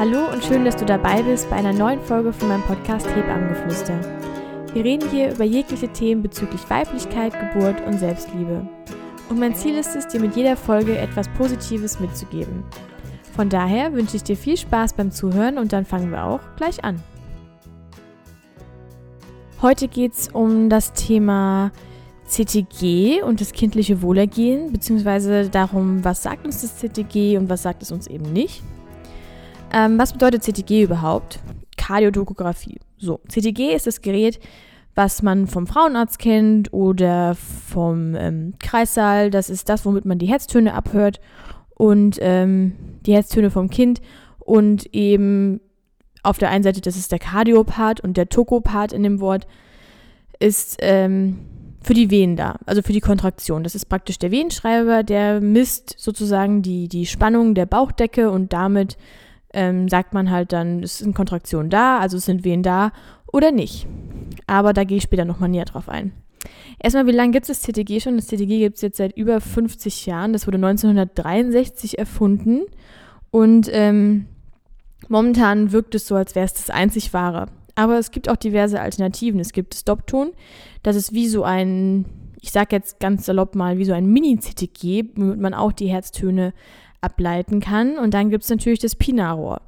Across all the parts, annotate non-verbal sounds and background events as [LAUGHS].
Hallo und schön, dass du dabei bist bei einer neuen Folge von meinem Podcast Hebammengeflüster. Wir reden hier über jegliche Themen bezüglich Weiblichkeit, Geburt und Selbstliebe. Und mein Ziel ist es, dir mit jeder Folge etwas Positives mitzugeben. Von daher wünsche ich dir viel Spaß beim Zuhören und dann fangen wir auch gleich an. Heute geht es um das Thema CTG und das kindliche Wohlergehen, beziehungsweise darum, was sagt uns das CTG und was sagt es uns eben nicht. Ähm, was bedeutet CTG überhaupt? Kardiotokographie. So, CTG ist das Gerät, was man vom Frauenarzt kennt oder vom ähm, Kreissaal. Das ist das, womit man die Herztöne abhört und ähm, die Herztöne vom Kind und eben auf der einen Seite, das ist der Kardiopart und der Tokopart in dem Wort, ist ähm, für die Venen da, also für die Kontraktion. Das ist praktisch der Venenschreiber, der misst sozusagen die, die Spannung der Bauchdecke und damit ähm, sagt man halt dann, es sind Kontraktionen da, also es sind Venen da oder nicht. Aber da gehe ich später nochmal näher drauf ein. Erstmal, wie lange gibt es das CTG schon? Das CTG gibt es jetzt seit über 50 Jahren. Das wurde 1963 erfunden. Und ähm, momentan wirkt es so, als wäre es das einzig wahre. Aber es gibt auch diverse Alternativen. Es gibt Stop-Ton. Das ist wie so ein, ich sage jetzt ganz salopp mal, wie so ein Mini-CTG, womit man auch die Herztöne ableiten kann. Und dann gibt es natürlich das Pinarrohr,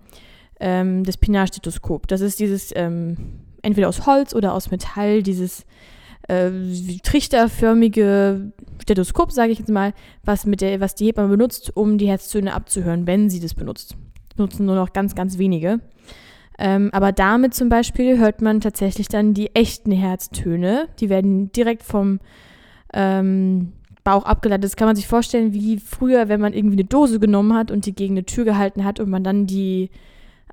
ähm, das Pinarstethoskop. Das ist dieses ähm, entweder aus Holz oder aus Metall, dieses äh, trichterförmige Stethoskop, sage ich jetzt mal, was, mit der, was die Hebamme benutzt, um die Herztöne abzuhören, wenn sie das benutzt. Nutzen nur noch ganz, ganz wenige. Ähm, aber damit zum Beispiel hört man tatsächlich dann die echten Herztöne. Die werden direkt vom ähm, Bauch abgeleitet. Das kann man sich vorstellen, wie früher, wenn man irgendwie eine Dose genommen hat und die gegen eine Tür gehalten hat und man dann die,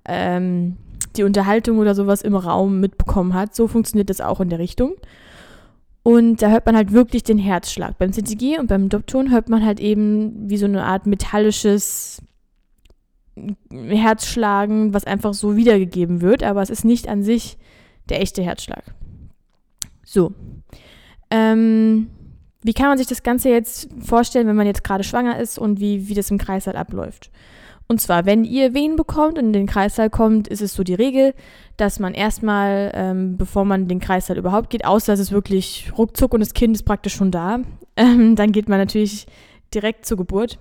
ähm, die Unterhaltung oder sowas im Raum mitbekommen hat. So funktioniert das auch in der Richtung. Und da hört man halt wirklich den Herzschlag. Beim CTG und beim Dopton hört man halt eben wie so eine Art metallisches Herzschlagen, was einfach so wiedergegeben wird, aber es ist nicht an sich der echte Herzschlag. So. Ähm, wie kann man sich das Ganze jetzt vorstellen, wenn man jetzt gerade schwanger ist und wie, wie das im Kreißsaal abläuft? Und zwar, wenn ihr Wehen bekommt und in den Kreißsaal kommt, ist es so die Regel, dass man erstmal, ähm, bevor man den Kreißsaal überhaupt geht, außer es ist wirklich ruckzuck und das Kind ist praktisch schon da, [LAUGHS] ähm, dann geht man natürlich direkt zur Geburt.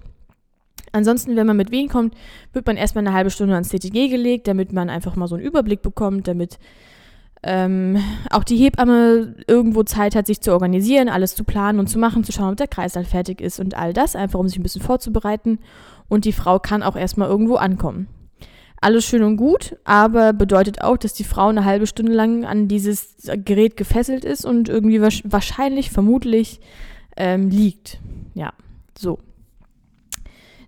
Ansonsten, wenn man mit Wehen kommt, wird man erstmal eine halbe Stunde ans CTG gelegt, damit man einfach mal so einen Überblick bekommt, damit ähm, auch die Hebamme irgendwo Zeit hat, sich zu organisieren, alles zu planen und zu machen, zu schauen, ob der Kreislauf fertig ist und all das, einfach um sich ein bisschen vorzubereiten. Und die Frau kann auch erstmal irgendwo ankommen. Alles schön und gut, aber bedeutet auch, dass die Frau eine halbe Stunde lang an dieses Gerät gefesselt ist und irgendwie wahrscheinlich, vermutlich ähm, liegt. Ja, so.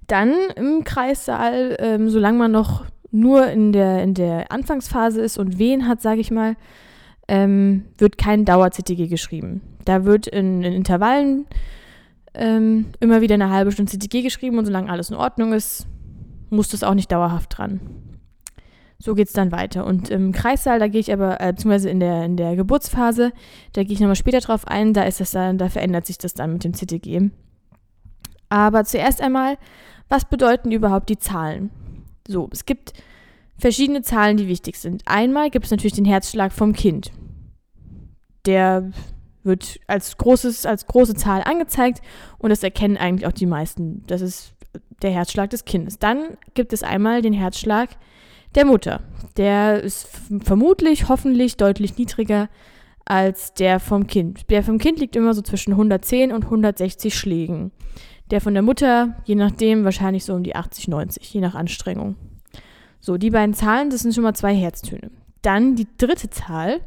Dann im Kreissaal, ähm, solange man noch nur in der, in der Anfangsphase ist und Wehen hat, sage ich mal, ähm, wird kein Dauer-CTG geschrieben. Da wird in, in Intervallen ähm, immer wieder eine halbe Stunde CTG geschrieben und solange alles in Ordnung ist, muss das auch nicht dauerhaft dran. So geht es dann weiter. Und im Kreissaal, da gehe ich aber, äh, beziehungsweise in der, in der Geburtsphase, da gehe ich nochmal später drauf ein, da ist das dann, da verändert sich das dann mit dem CTG. Aber zuerst einmal, was bedeuten überhaupt die Zahlen? So, es gibt verschiedene Zahlen, die wichtig sind. Einmal gibt es natürlich den Herzschlag vom Kind. Der wird als, großes, als große Zahl angezeigt und das erkennen eigentlich auch die meisten. Das ist der Herzschlag des Kindes. Dann gibt es einmal den Herzschlag der Mutter. Der ist vermutlich, hoffentlich deutlich niedriger als der vom Kind. Der vom Kind liegt immer so zwischen 110 und 160 Schlägen. Der von der Mutter, je nachdem, wahrscheinlich so um die 80, 90, je nach Anstrengung. So, die beiden Zahlen, das sind schon mal zwei Herztöne. Dann die dritte Zahl,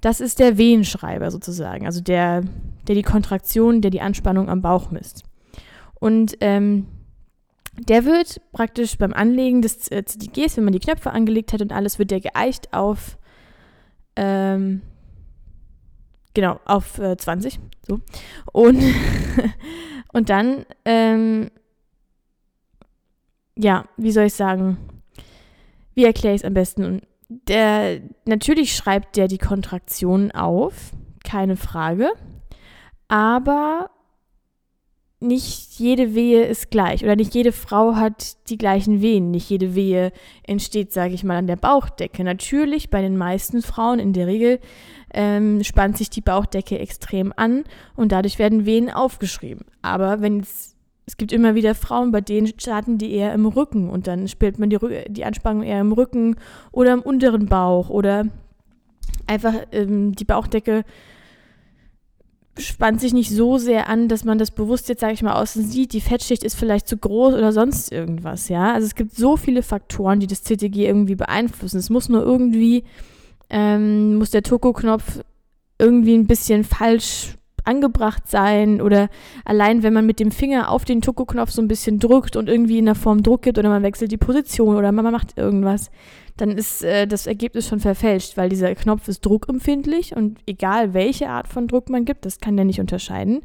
das ist der Wehenschreiber sozusagen, also der, der die Kontraktion, der die Anspannung am Bauch misst. Und ähm, der wird praktisch beim Anlegen des äh, CDGs, wenn man die Knöpfe angelegt hat und alles, wird der geeicht auf ähm, genau, auf äh, 20. So. Und [LAUGHS] Und dann, ähm, ja, wie soll ich sagen, wie erkläre ich es am besten? Der, natürlich schreibt der die Kontraktionen auf, keine Frage, aber nicht jede Wehe ist gleich oder nicht jede Frau hat die gleichen Wehen. Nicht jede Wehe entsteht, sage ich mal, an der Bauchdecke. Natürlich, bei den meisten Frauen in der Regel ähm, spannt sich die Bauchdecke extrem an und dadurch werden Wehen aufgeschrieben. Aber wenn es es gibt immer wieder Frauen, bei denen starten die eher im Rücken und dann spielt man die, die Anspannung eher im Rücken oder im unteren Bauch oder einfach ähm, die Bauchdecke spannt sich nicht so sehr an, dass man das bewusst jetzt, sage ich mal, außen sieht. Die Fettschicht ist vielleicht zu groß oder sonst irgendwas, ja. Also es gibt so viele Faktoren, die das CTG irgendwie beeinflussen. Es muss nur irgendwie, ähm, muss der Toko-Knopf irgendwie ein bisschen falsch angebracht sein oder allein wenn man mit dem Finger auf den Toko-Knopf so ein bisschen drückt und irgendwie in der Form Druck gibt oder man wechselt die Position oder man macht irgendwas, dann ist äh, das Ergebnis schon verfälscht, weil dieser Knopf ist druckempfindlich und egal welche Art von Druck man gibt, das kann der nicht unterscheiden,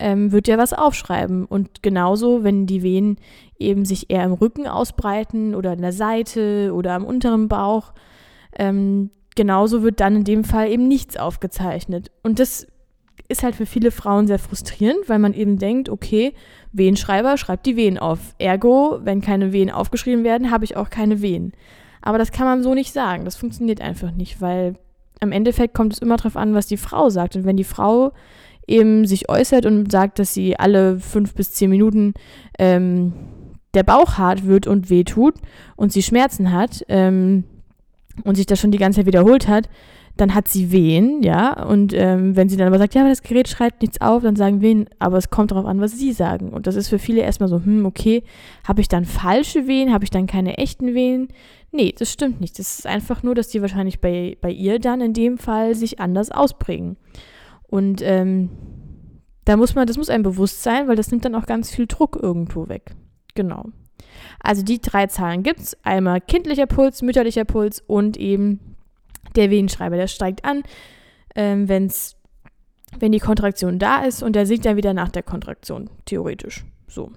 ähm, wird ja was aufschreiben. Und genauso, wenn die Venen eben sich eher im Rücken ausbreiten oder an der Seite oder am unteren Bauch, ähm, genauso wird dann in dem Fall eben nichts aufgezeichnet. Und das ist halt für viele Frauen sehr frustrierend, weil man eben denkt, okay, Wehenschreiber schreibt die Wehen auf. Ergo, wenn keine Wehen aufgeschrieben werden, habe ich auch keine Wehen. Aber das kann man so nicht sagen. Das funktioniert einfach nicht, weil am Endeffekt kommt es immer darauf an, was die Frau sagt. Und wenn die Frau eben sich äußert und sagt, dass sie alle fünf bis zehn Minuten ähm, der Bauch hart wird und wehtut und sie Schmerzen hat ähm, und sich das schon die ganze Zeit wiederholt hat, dann hat sie Wehen, ja. Und ähm, wenn sie dann aber sagt, ja, aber das Gerät schreibt nichts auf, dann sagen Wehen, aber es kommt darauf an, was sie sagen. Und das ist für viele erstmal so, hm, okay, habe ich dann falsche Wehen, habe ich dann keine echten Wehen? Nee, das stimmt nicht. Das ist einfach nur, dass die wahrscheinlich bei, bei ihr dann in dem Fall sich anders ausprägen. Und ähm, da muss man, das muss einem bewusst sein, weil das nimmt dann auch ganz viel Druck irgendwo weg. Genau. Also die drei Zahlen gibt es. Einmal kindlicher Puls, mütterlicher Puls und eben der Venenschreiber. Der steigt an, ähm, wenn's, wenn die Kontraktion da ist und der sinkt dann wieder nach der Kontraktion, theoretisch. So.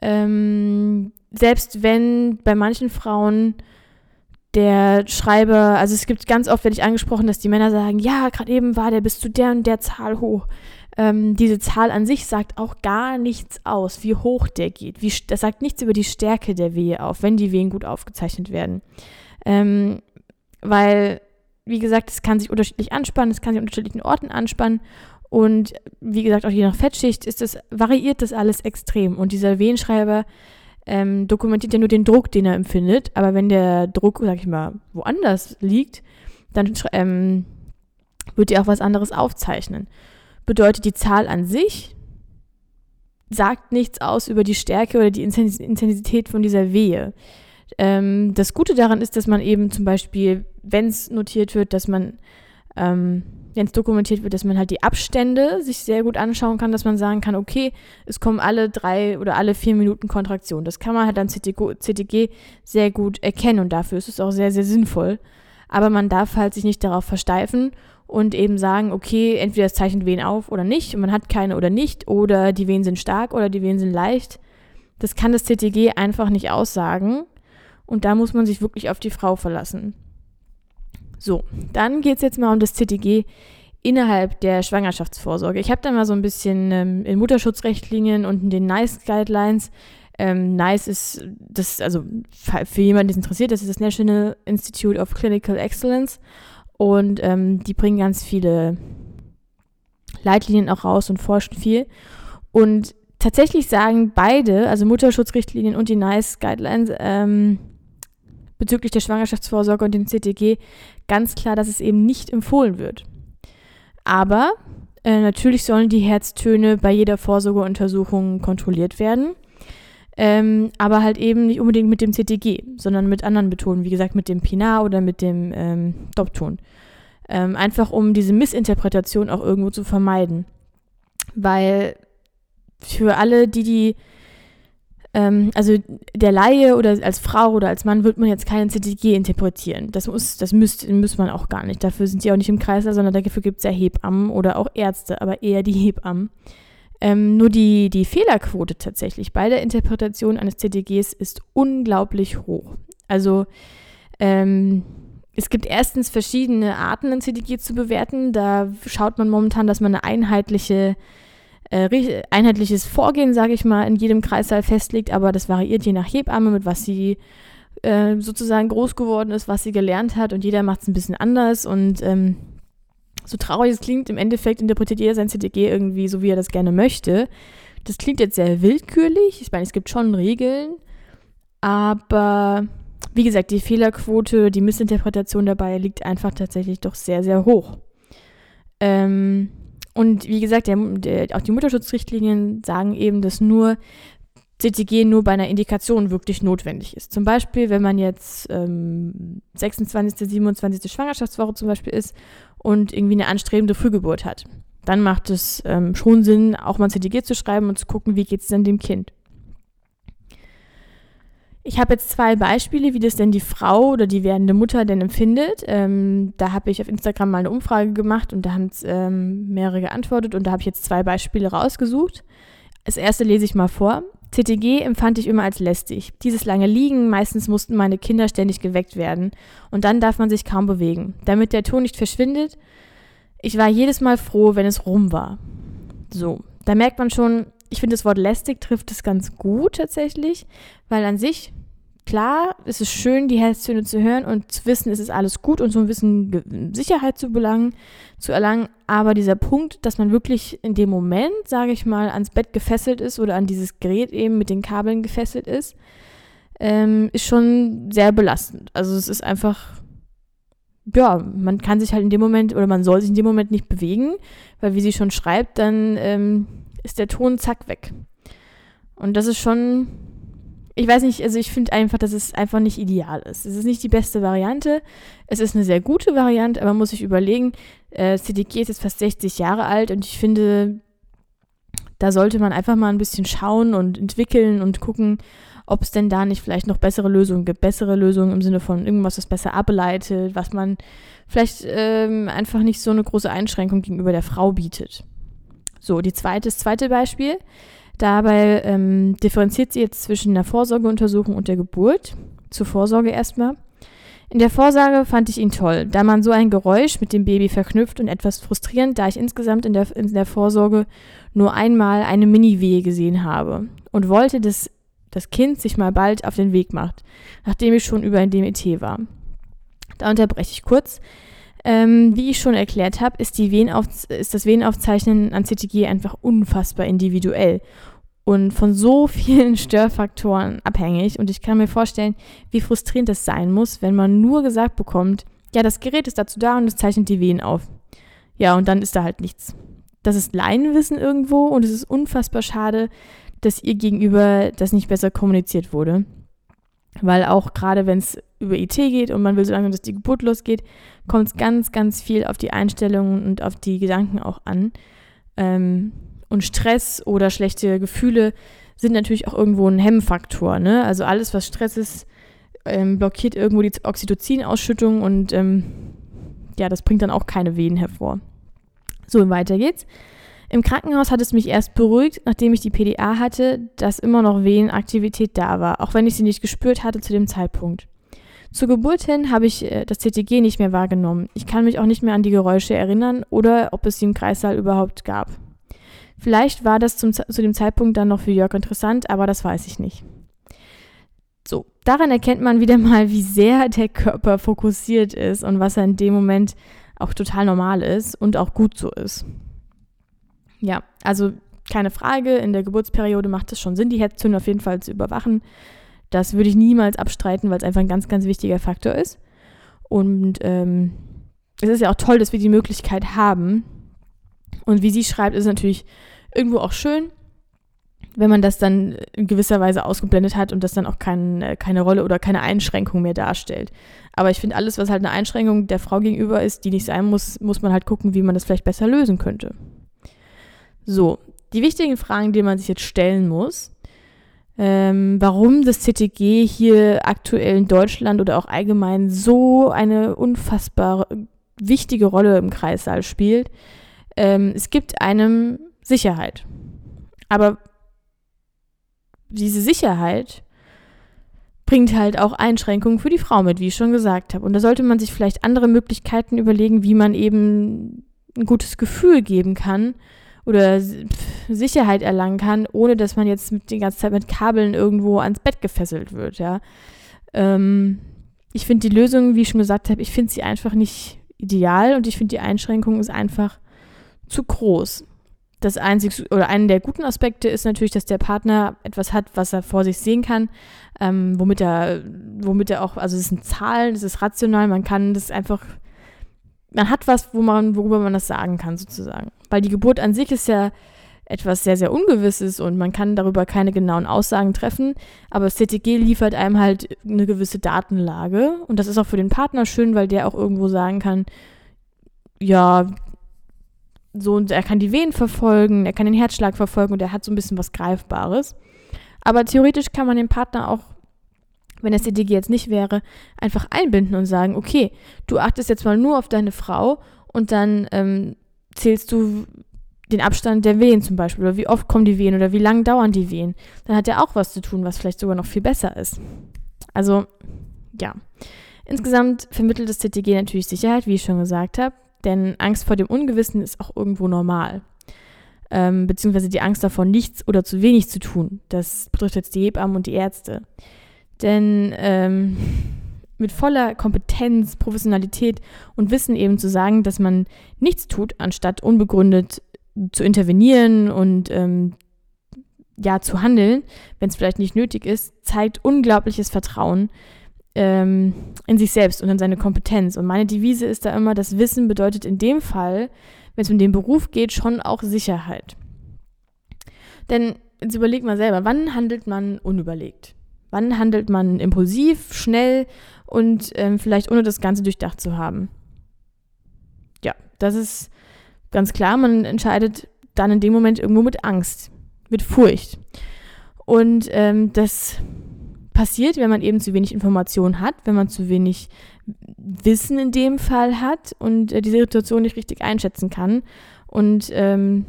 Ähm, selbst wenn bei manchen Frauen der Schreiber, also es gibt ganz oft, werde ich angesprochen, dass die Männer sagen, ja, gerade eben war der bis zu der und der Zahl hoch. Ähm, diese Zahl an sich sagt auch gar nichts aus, wie hoch der geht. Wie, das sagt nichts über die Stärke der Wehe auf, wenn die Wehen gut aufgezeichnet werden. Ähm, weil, wie gesagt, es kann sich unterschiedlich anspannen, es kann sich an unterschiedlichen Orten anspannen und wie gesagt, auch je nach Fettschicht ist das, variiert das alles extrem. Und dieser Wehenschreiber ähm, dokumentiert ja nur den Druck, den er empfindet. Aber wenn der Druck, sag ich mal, woanders liegt, dann ähm, wird er auch was anderes aufzeichnen. Bedeutet, die Zahl an sich sagt nichts aus über die Stärke oder die Intensität von dieser Wehe. Ähm, das Gute daran ist, dass man eben zum Beispiel, wenn es notiert wird, dass man ähm, wenn es dokumentiert wird, dass man halt die Abstände sich sehr gut anschauen kann, dass man sagen kann, okay, es kommen alle drei oder alle vier Minuten Kontraktion. Das kann man halt am CTG sehr gut erkennen und dafür ist es auch sehr, sehr sinnvoll. Aber man darf halt sich nicht darauf versteifen und eben sagen, okay, entweder es zeichnet Wehen auf oder nicht und man hat keine oder nicht oder die Wehen sind stark oder die Wehen sind leicht. Das kann das CTG einfach nicht aussagen und da muss man sich wirklich auf die Frau verlassen. So, dann geht es jetzt mal um das CTG innerhalb der Schwangerschaftsvorsorge. Ich habe da mal so ein bisschen ähm, in Mutterschutzrichtlinien und in den NICE Guidelines. Ähm, NICE ist das, also für jemanden, der es interessiert, das ist das National Institute of Clinical Excellence. Und ähm, die bringen ganz viele Leitlinien auch raus und forschen viel. Und tatsächlich sagen beide, also Mutterschutzrichtlinien und die NICE Guidelines, ähm, bezüglich der Schwangerschaftsvorsorge und dem CTG ganz klar, dass es eben nicht empfohlen wird. Aber äh, natürlich sollen die Herztöne bei jeder Vorsorgeuntersuchung kontrolliert werden. Ähm, aber halt eben nicht unbedingt mit dem CTG, sondern mit anderen Betonen, wie gesagt mit dem Pinar oder mit dem ähm, Dopton. Ähm, einfach um diese Missinterpretation auch irgendwo zu vermeiden. Weil für alle, die die ähm, also der Laie oder als Frau oder als Mann wird man jetzt keinen CTG interpretieren. Das muss, das müsst, muss man auch gar nicht. Dafür sind sie auch nicht im Kreis, sondern dafür gibt es ja Hebammen oder auch Ärzte, aber eher die Hebammen. Ähm, nur die, die Fehlerquote tatsächlich bei der Interpretation eines CTGs ist unglaublich hoch. Also ähm, es gibt erstens verschiedene Arten, ein CTG zu bewerten. Da schaut man momentan, dass man eine einheitliche äh, einheitliches Vorgehen, sage ich mal, in jedem Kreissaal festlegt, aber das variiert je nach Hebamme, mit was sie äh, sozusagen groß geworden ist, was sie gelernt hat und jeder macht es ein bisschen anders und ähm, so traurig es klingt, im Endeffekt interpretiert jeder sein CTG irgendwie so, wie er das gerne möchte. Das klingt jetzt sehr willkürlich. Ich meine, es gibt schon Regeln, aber wie gesagt, die Fehlerquote, die Missinterpretation dabei liegt einfach tatsächlich doch sehr, sehr hoch. Ähm, und wie gesagt, der, der, auch die Mutterschutzrichtlinien sagen eben, dass nur CTG nur bei einer Indikation wirklich notwendig ist. Zum Beispiel, wenn man jetzt ähm, 26., 27. Schwangerschaftswoche zum Beispiel ist und irgendwie eine anstrebende Frühgeburt hat. Dann macht es ähm, schon Sinn, auch mal CTG zu schreiben und zu gucken, wie geht es denn dem Kind. Ich habe jetzt zwei Beispiele, wie das denn die Frau oder die werdende Mutter denn empfindet. Ähm, da habe ich auf Instagram mal eine Umfrage gemacht und da haben es ähm, mehrere geantwortet und da habe ich jetzt zwei Beispiele rausgesucht. Das erste lese ich mal vor. CTG empfand ich immer als lästig. Dieses lange Liegen, meistens mussten meine Kinder ständig geweckt werden und dann darf man sich kaum bewegen. Damit der Ton nicht verschwindet, ich war jedes Mal froh, wenn es rum war. So, da merkt man schon, ich finde das Wort lästig trifft es ganz gut tatsächlich, weil an sich Klar, es ist schön, die Herztöne zu hören und zu wissen, es ist alles gut und so ein bisschen Sicherheit zu, belangen, zu erlangen. Aber dieser Punkt, dass man wirklich in dem Moment, sage ich mal, ans Bett gefesselt ist oder an dieses Gerät eben mit den Kabeln gefesselt ist, ähm, ist schon sehr belastend. Also es ist einfach, ja, man kann sich halt in dem Moment oder man soll sich in dem Moment nicht bewegen, weil wie sie schon schreibt, dann ähm, ist der Ton zack weg. Und das ist schon ich weiß nicht, also ich finde einfach, dass es einfach nicht ideal ist. Es ist nicht die beste Variante. Es ist eine sehr gute Variante, aber man muss sich überlegen, äh, CDG ist jetzt fast 60 Jahre alt und ich finde, da sollte man einfach mal ein bisschen schauen und entwickeln und gucken, ob es denn da nicht vielleicht noch bessere Lösungen gibt. Bessere Lösungen im Sinne von irgendwas, was besser ableitet, was man vielleicht ähm, einfach nicht so eine große Einschränkung gegenüber der Frau bietet. So, die zweite, das zweite Beispiel Dabei ähm, differenziert sie jetzt zwischen der Vorsorgeuntersuchung und der Geburt. Zur Vorsorge erstmal. In der Vorsorge fand ich ihn toll, da man so ein Geräusch mit dem Baby verknüpft und etwas frustrierend, da ich insgesamt in der, in der Vorsorge nur einmal eine Mini-Wehe gesehen habe und wollte, dass das Kind sich mal bald auf den Weg macht, nachdem ich schon über ein DMET war. Da unterbreche ich kurz. Ähm, wie ich schon erklärt habe, ist, ist das Venenaufzeichnen an CTG einfach unfassbar individuell und von so [LAUGHS] vielen Störfaktoren abhängig. Und ich kann mir vorstellen, wie frustrierend das sein muss, wenn man nur gesagt bekommt, ja, das Gerät ist dazu da und es zeichnet die Venen auf. Ja, und dann ist da halt nichts. Das ist Laienwissen irgendwo und es ist unfassbar schade, dass ihr gegenüber das nicht besser kommuniziert wurde. Weil auch gerade wenn es über IT geht und man will so lange, dass die Geburt losgeht, kommt es ganz, ganz viel auf die Einstellungen und auf die Gedanken auch an. Ähm, und Stress oder schlechte Gefühle sind natürlich auch irgendwo ein Hemmfaktor. Ne? Also alles, was Stress ist, ähm, blockiert irgendwo die Oxytocin-Ausschüttung und ähm, ja, das bringt dann auch keine Wehen hervor. So, weiter geht's. Im Krankenhaus hat es mich erst beruhigt, nachdem ich die PDA hatte, dass immer noch Venenaktivität da war, auch wenn ich sie nicht gespürt hatte zu dem Zeitpunkt. Zur Geburt hin habe ich äh, das CTG nicht mehr wahrgenommen. Ich kann mich auch nicht mehr an die Geräusche erinnern oder ob es sie im Kreissaal überhaupt gab. Vielleicht war das zum, zu dem Zeitpunkt dann noch für Jörg interessant, aber das weiß ich nicht. So, daran erkennt man wieder [LAUGHS] mal, wie sehr der Körper fokussiert ist und was er in dem Moment auch total normal ist und auch gut so ist. Ja, also keine Frage, in der Geburtsperiode macht es schon Sinn, die Herzzündung auf jeden Fall zu überwachen. Das würde ich niemals abstreiten, weil es einfach ein ganz, ganz wichtiger Faktor ist. Und ähm, es ist ja auch toll, dass wir die Möglichkeit haben. Und wie sie schreibt, ist natürlich irgendwo auch schön, wenn man das dann in gewisser Weise ausgeblendet hat und das dann auch kein, äh, keine Rolle oder keine Einschränkung mehr darstellt. Aber ich finde, alles, was halt eine Einschränkung der Frau gegenüber ist, die nicht sein muss, muss man halt gucken, wie man das vielleicht besser lösen könnte. So, die wichtigen Fragen, die man sich jetzt stellen muss, ähm, warum das CTG hier aktuell in Deutschland oder auch allgemein so eine unfassbar wichtige Rolle im Kreissaal spielt. Ähm, es gibt einem Sicherheit. Aber diese Sicherheit bringt halt auch Einschränkungen für die Frau mit, wie ich schon gesagt habe. Und da sollte man sich vielleicht andere Möglichkeiten überlegen, wie man eben ein gutes Gefühl geben kann oder Sicherheit erlangen kann, ohne dass man jetzt mit, die ganze Zeit mit Kabeln irgendwo ans Bett gefesselt wird, ja. Ähm, ich finde die Lösung, wie ich schon gesagt habe, ich finde sie einfach nicht ideal und ich finde die Einschränkung ist einfach zu groß. Das einzige oder einer der guten Aspekte ist natürlich, dass der Partner etwas hat, was er vor sich sehen kann, ähm, womit er, womit er auch, also es sind Zahlen, es ist rational, man kann das einfach, man hat was, wo man, worüber man das sagen kann, sozusagen. Weil die Geburt an sich ist ja etwas sehr, sehr Ungewisses und man kann darüber keine genauen Aussagen treffen. Aber das CTG liefert einem halt eine gewisse Datenlage und das ist auch für den Partner schön, weil der auch irgendwo sagen kann, ja, so und er kann die Venen verfolgen, er kann den Herzschlag verfolgen und er hat so ein bisschen was Greifbares. Aber theoretisch kann man den Partner auch, wenn das CTG jetzt nicht wäre, einfach einbinden und sagen, okay, du achtest jetzt mal nur auf deine Frau und dann ähm, zählst du den Abstand der Wehen zum Beispiel oder wie oft kommen die Wehen oder wie lang dauern die Wehen. Dann hat er auch was zu tun, was vielleicht sogar noch viel besser ist. Also, ja. Insgesamt vermittelt das CTG natürlich Sicherheit, wie ich schon gesagt habe, denn Angst vor dem Ungewissen ist auch irgendwo normal. Ähm, beziehungsweise die Angst davor, nichts oder zu wenig zu tun. Das betrifft jetzt die Hebammen und die Ärzte. Denn ähm, mit voller Kompetenz, Professionalität und Wissen eben zu sagen, dass man nichts tut, anstatt unbegründet zu intervenieren und ähm, ja, zu handeln, wenn es vielleicht nicht nötig ist, zeigt unglaubliches Vertrauen ähm, in sich selbst und in seine Kompetenz. Und meine Devise ist da immer, das Wissen bedeutet in dem Fall, wenn es um den Beruf geht, schon auch Sicherheit. Denn jetzt überleg mal selber, wann handelt man unüberlegt? Wann handelt man impulsiv, schnell und ähm, vielleicht ohne das Ganze durchdacht zu haben? Ja, das ist Ganz klar, man entscheidet dann in dem Moment irgendwo mit Angst, mit Furcht. Und ähm, das passiert, wenn man eben zu wenig Informationen hat, wenn man zu wenig Wissen in dem Fall hat und äh, diese Situation nicht richtig einschätzen kann. Und ähm,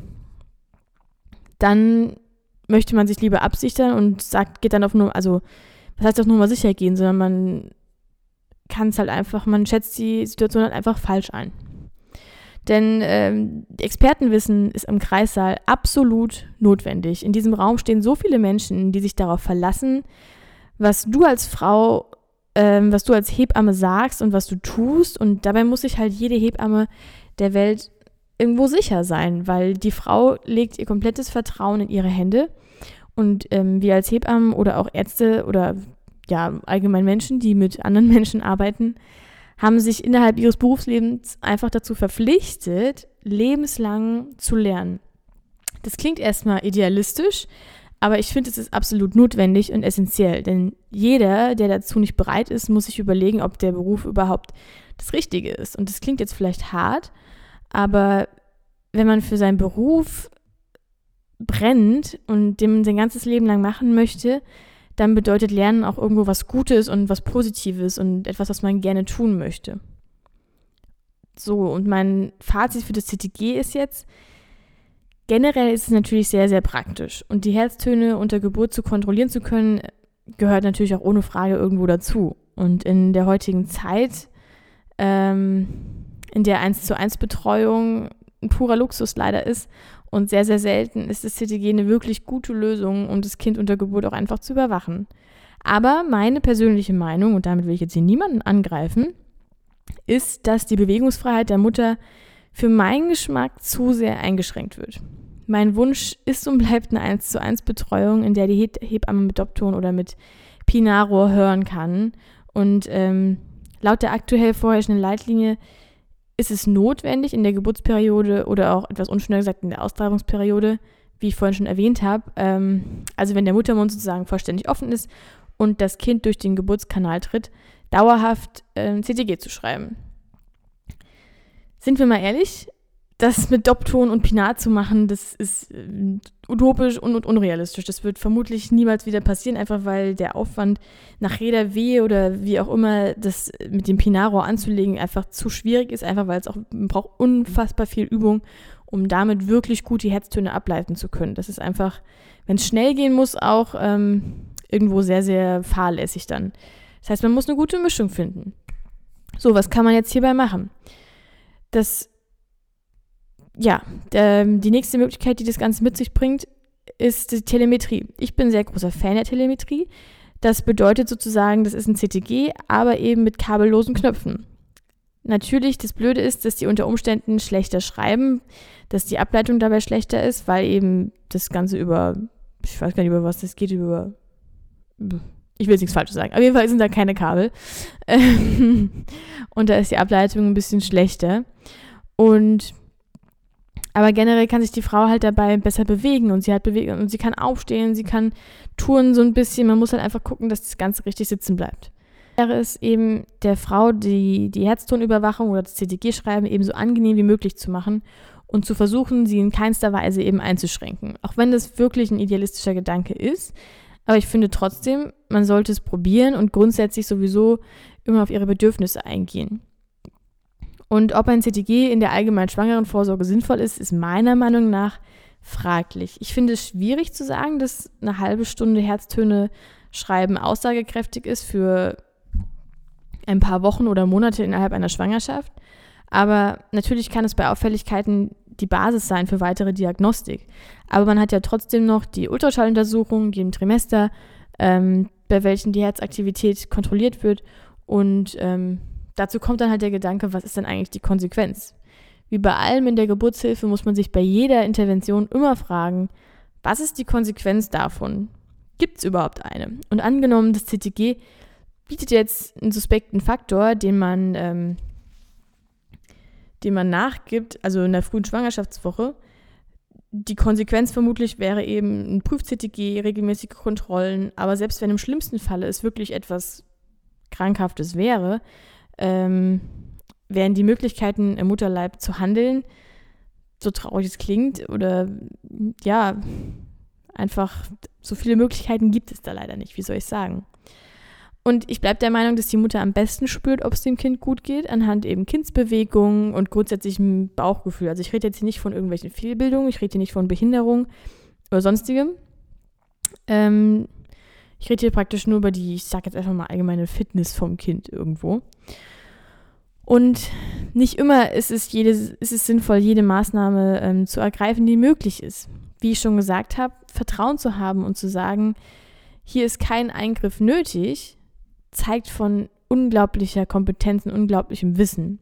dann möchte man sich lieber absichern und sagt, geht dann auf nur, also was heißt auf Nummer sicher gehen, sondern man kann es halt einfach, man schätzt die Situation halt einfach falsch ein. Denn ähm, Expertenwissen ist im Kreissaal absolut notwendig. In diesem Raum stehen so viele Menschen, die sich darauf verlassen, was du als Frau, ähm, was du als Hebamme sagst und was du tust. Und dabei muss sich halt jede Hebamme der Welt irgendwo sicher sein, weil die Frau legt ihr komplettes Vertrauen in ihre Hände. Und ähm, wir als Hebammen oder auch Ärzte oder ja, allgemein Menschen, die mit anderen [LAUGHS] Menschen arbeiten, haben sich innerhalb ihres Berufslebens einfach dazu verpflichtet, lebenslang zu lernen. Das klingt erstmal idealistisch, aber ich finde, es ist absolut notwendig und essentiell, denn jeder, der dazu nicht bereit ist, muss sich überlegen, ob der Beruf überhaupt das Richtige ist. Und das klingt jetzt vielleicht hart, aber wenn man für seinen Beruf brennt und dem sein ganzes Leben lang machen möchte, dann bedeutet Lernen auch irgendwo was Gutes und was Positives und etwas, was man gerne tun möchte. So, und mein Fazit für das CTG ist jetzt, generell ist es natürlich sehr, sehr praktisch. Und die Herztöne unter Geburt zu kontrollieren zu können, gehört natürlich auch ohne Frage irgendwo dazu. Und in der heutigen Zeit, ähm, in der 1 zu 1 Betreuung ein purer Luxus leider ist und sehr, sehr selten ist das CTG eine wirklich gute Lösung, um das Kind unter Geburt auch einfach zu überwachen. Aber meine persönliche Meinung, und damit will ich jetzt hier niemanden angreifen, ist, dass die Bewegungsfreiheit der Mutter für meinen Geschmack zu sehr eingeschränkt wird. Mein Wunsch ist und bleibt eine 1 zu 1 Betreuung, in der die Hebamme mit Dopton oder mit Pinaro hören kann. Und ähm, laut der aktuell vorherrschenden Leitlinie ist es notwendig in der Geburtsperiode oder auch etwas unschöner gesagt in der Austreibungsperiode, wie ich vorhin schon erwähnt habe, ähm, also wenn der Muttermund sozusagen vollständig offen ist und das Kind durch den Geburtskanal tritt, dauerhaft äh, CTG zu schreiben. Sind wir mal ehrlich, das mit Dopton und Pinat zu machen, das ist äh, utopisch und, und, unrealistisch. Das wird vermutlich niemals wieder passieren, einfach weil der Aufwand nach jeder Wehe oder wie auch immer das mit dem Pinaro anzulegen einfach zu schwierig ist, einfach weil es auch braucht unfassbar viel Übung, um damit wirklich gut die Herztöne ableiten zu können. Das ist einfach, wenn es schnell gehen muss, auch ähm, irgendwo sehr, sehr fahrlässig dann. Das heißt, man muss eine gute Mischung finden. So, was kann man jetzt hierbei machen? Das ja, ähm, die nächste Möglichkeit, die das Ganze mit sich bringt, ist die Telemetrie. Ich bin sehr großer Fan der Telemetrie. Das bedeutet sozusagen, das ist ein CTG, aber eben mit kabellosen Knöpfen. Natürlich, das Blöde ist, dass die unter Umständen schlechter schreiben, dass die Ableitung dabei schlechter ist, weil eben das Ganze über, ich weiß gar nicht über was das geht, über, ich will jetzt nichts Falsches sagen, auf jeden Fall sind da keine Kabel. [LAUGHS] und da ist die Ableitung ein bisschen schlechter. Und aber generell kann sich die Frau halt dabei besser bewegen und sie hat bewegen und sie kann aufstehen, sie kann touren so ein bisschen. Man muss halt einfach gucken, dass das Ganze richtig sitzen bleibt. Wäre es eben der Frau die, die Herztonüberwachung oder das CTG-Schreiben eben so angenehm wie möglich zu machen und zu versuchen, sie in keinster Weise eben einzuschränken. Auch wenn das wirklich ein idealistischer Gedanke ist. Aber ich finde trotzdem, man sollte es probieren und grundsätzlich sowieso immer auf ihre Bedürfnisse eingehen. Und ob ein CTG in der allgemeinen Schwangerenvorsorge sinnvoll ist, ist meiner Meinung nach fraglich. Ich finde es schwierig zu sagen, dass eine halbe Stunde Herztöne schreiben aussagekräftig ist für ein paar Wochen oder Monate innerhalb einer Schwangerschaft. Aber natürlich kann es bei Auffälligkeiten die Basis sein für weitere Diagnostik. Aber man hat ja trotzdem noch die Ultraschalluntersuchung jedem Trimester, ähm, bei welchen die Herzaktivität kontrolliert wird. Und ähm, dazu kommt dann halt der Gedanke, was ist denn eigentlich die Konsequenz? Wie bei allem in der Geburtshilfe muss man sich bei jeder Intervention immer fragen, was ist die Konsequenz davon? Gibt es überhaupt eine? Und angenommen, das CTG bietet jetzt einen suspekten Faktor, den man, ähm, den man nachgibt, also in der frühen Schwangerschaftswoche. Die Konsequenz vermutlich wäre eben ein Prüf-CTG, regelmäßige Kontrollen, aber selbst wenn im schlimmsten Falle es wirklich etwas Krankhaftes wäre, ähm, wären die Möglichkeiten im Mutterleib zu handeln, so traurig es klingt, oder ja, einfach so viele Möglichkeiten gibt es da leider nicht, wie soll ich sagen. Und ich bleibe der Meinung, dass die Mutter am besten spürt, ob es dem Kind gut geht, anhand eben Kindsbewegungen und grundsätzlichem Bauchgefühl. Also ich rede jetzt hier nicht von irgendwelchen Fehlbildungen, ich rede hier nicht von Behinderung oder sonstigem. Ähm, ich rede hier praktisch nur über die, ich sage jetzt einfach mal allgemeine Fitness vom Kind irgendwo. Und nicht immer ist es, jede, ist es sinnvoll, jede Maßnahme ähm, zu ergreifen, die möglich ist. Wie ich schon gesagt habe, Vertrauen zu haben und zu sagen, hier ist kein Eingriff nötig, zeigt von unglaublicher Kompetenz und unglaublichem Wissen.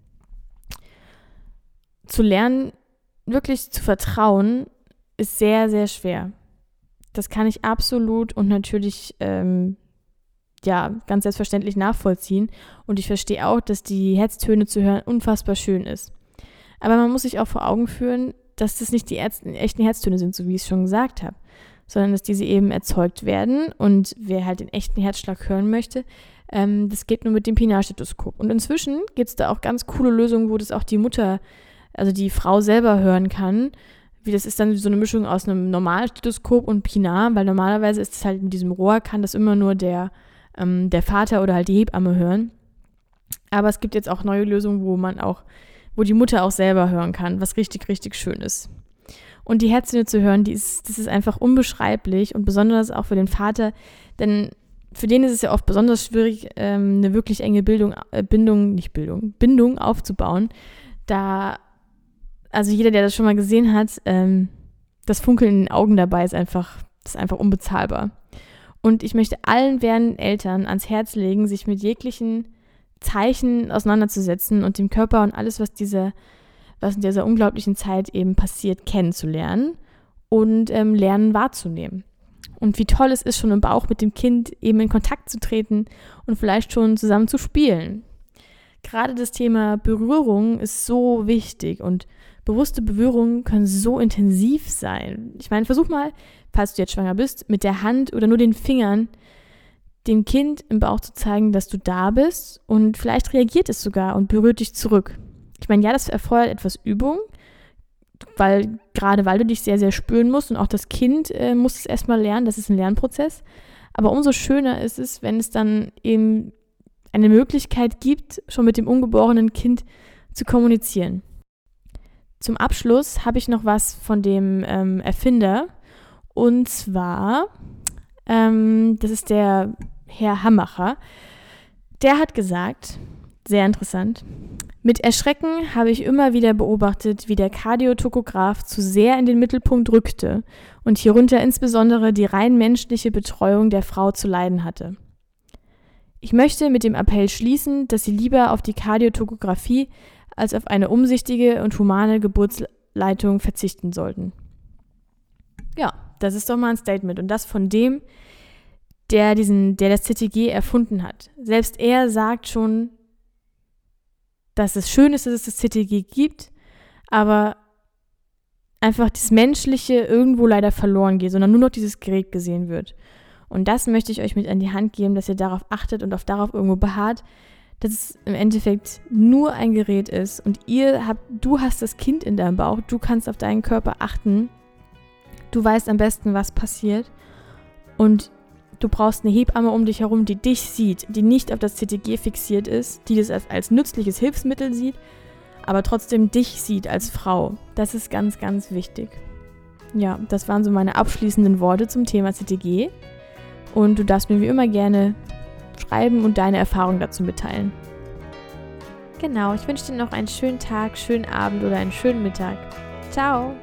Zu lernen, wirklich zu vertrauen, ist sehr, sehr schwer. Das kann ich absolut und natürlich ähm, ja, ganz selbstverständlich nachvollziehen. Und ich verstehe auch, dass die Herztöne zu hören unfassbar schön ist. Aber man muss sich auch vor Augen führen, dass das nicht die echten Herztöne sind, so wie ich es schon gesagt habe, sondern dass diese eben erzeugt werden. Und wer halt den echten Herzschlag hören möchte, ähm, das geht nur mit dem Pinalstethoskop. Und inzwischen gibt es da auch ganz coole Lösungen, wo das auch die Mutter, also die Frau selber hören kann. Wie das ist dann so eine Mischung aus einem normalen Stethoskop und Pinar, weil normalerweise ist es halt mit diesem Rohr, kann das immer nur der ähm, der Vater oder halt die Hebamme hören. Aber es gibt jetzt auch neue Lösungen, wo man auch, wo die Mutter auch selber hören kann, was richtig, richtig schön ist. Und die Herztöne zu hören, die ist, das ist einfach unbeschreiblich und besonders auch für den Vater, denn für den ist es ja oft besonders schwierig, ähm, eine wirklich enge Bildung, äh, Bindung, nicht Bildung, Bindung aufzubauen. Da, also jeder, der das schon mal gesehen hat, ähm, das Funkeln in den Augen dabei ist einfach, ist einfach unbezahlbar. Und ich möchte allen werdenden Eltern ans Herz legen, sich mit jeglichen Zeichen auseinanderzusetzen und dem Körper und alles, was diese, was in dieser unglaublichen Zeit eben passiert, kennenzulernen und ähm, lernen wahrzunehmen. Und wie toll es ist, schon im Bauch mit dem Kind eben in Kontakt zu treten und vielleicht schon zusammen zu spielen. Gerade das Thema Berührung ist so wichtig und bewusste Berührungen können so intensiv sein. Ich meine, versuch mal, falls du jetzt schwanger bist, mit der Hand oder nur den Fingern dem Kind im Bauch zu zeigen, dass du da bist und vielleicht reagiert es sogar und berührt dich zurück. Ich meine, ja, das erfordert etwas Übung, weil gerade weil du dich sehr, sehr spüren musst und auch das Kind äh, muss es erstmal lernen, das ist ein Lernprozess. Aber umso schöner ist es, wenn es dann eben eine Möglichkeit gibt, schon mit dem ungeborenen Kind zu kommunizieren. Zum Abschluss habe ich noch was von dem ähm, Erfinder. Und zwar, ähm, das ist der Herr Hammacher. Der hat gesagt, Sehr interessant. Mit Erschrecken habe ich immer wieder beobachtet, wie der Kardiotokograph zu sehr in den Mittelpunkt rückte und hierunter insbesondere die rein menschliche Betreuung der Frau zu leiden hatte. Ich möchte mit dem Appell schließen, dass Sie lieber auf die Kardiotokographie als auf eine umsichtige und humane Geburtsleitung verzichten sollten. Ja, das ist doch mal ein Statement und das von dem, der diesen, der das CTG erfunden hat. Selbst er sagt schon, dass es schön ist, dass es das CTG gibt, aber einfach das Menschliche irgendwo leider verloren geht, sondern nur noch dieses Gerät gesehen wird. Und das möchte ich euch mit an die Hand geben, dass ihr darauf achtet und auf darauf irgendwo beharrt, dass es im Endeffekt nur ein Gerät ist und ihr habt, du hast das Kind in deinem Bauch, du kannst auf deinen Körper achten, du weißt am besten, was passiert und Du brauchst eine Hebamme um dich herum, die dich sieht, die nicht auf das CTG fixiert ist, die das als, als nützliches Hilfsmittel sieht, aber trotzdem dich sieht als Frau. Das ist ganz, ganz wichtig. Ja, das waren so meine abschließenden Worte zum Thema CTG. Und du darfst mir wie immer gerne schreiben und deine Erfahrung dazu mitteilen. Genau, ich wünsche dir noch einen schönen Tag, schönen Abend oder einen schönen Mittag. Ciao!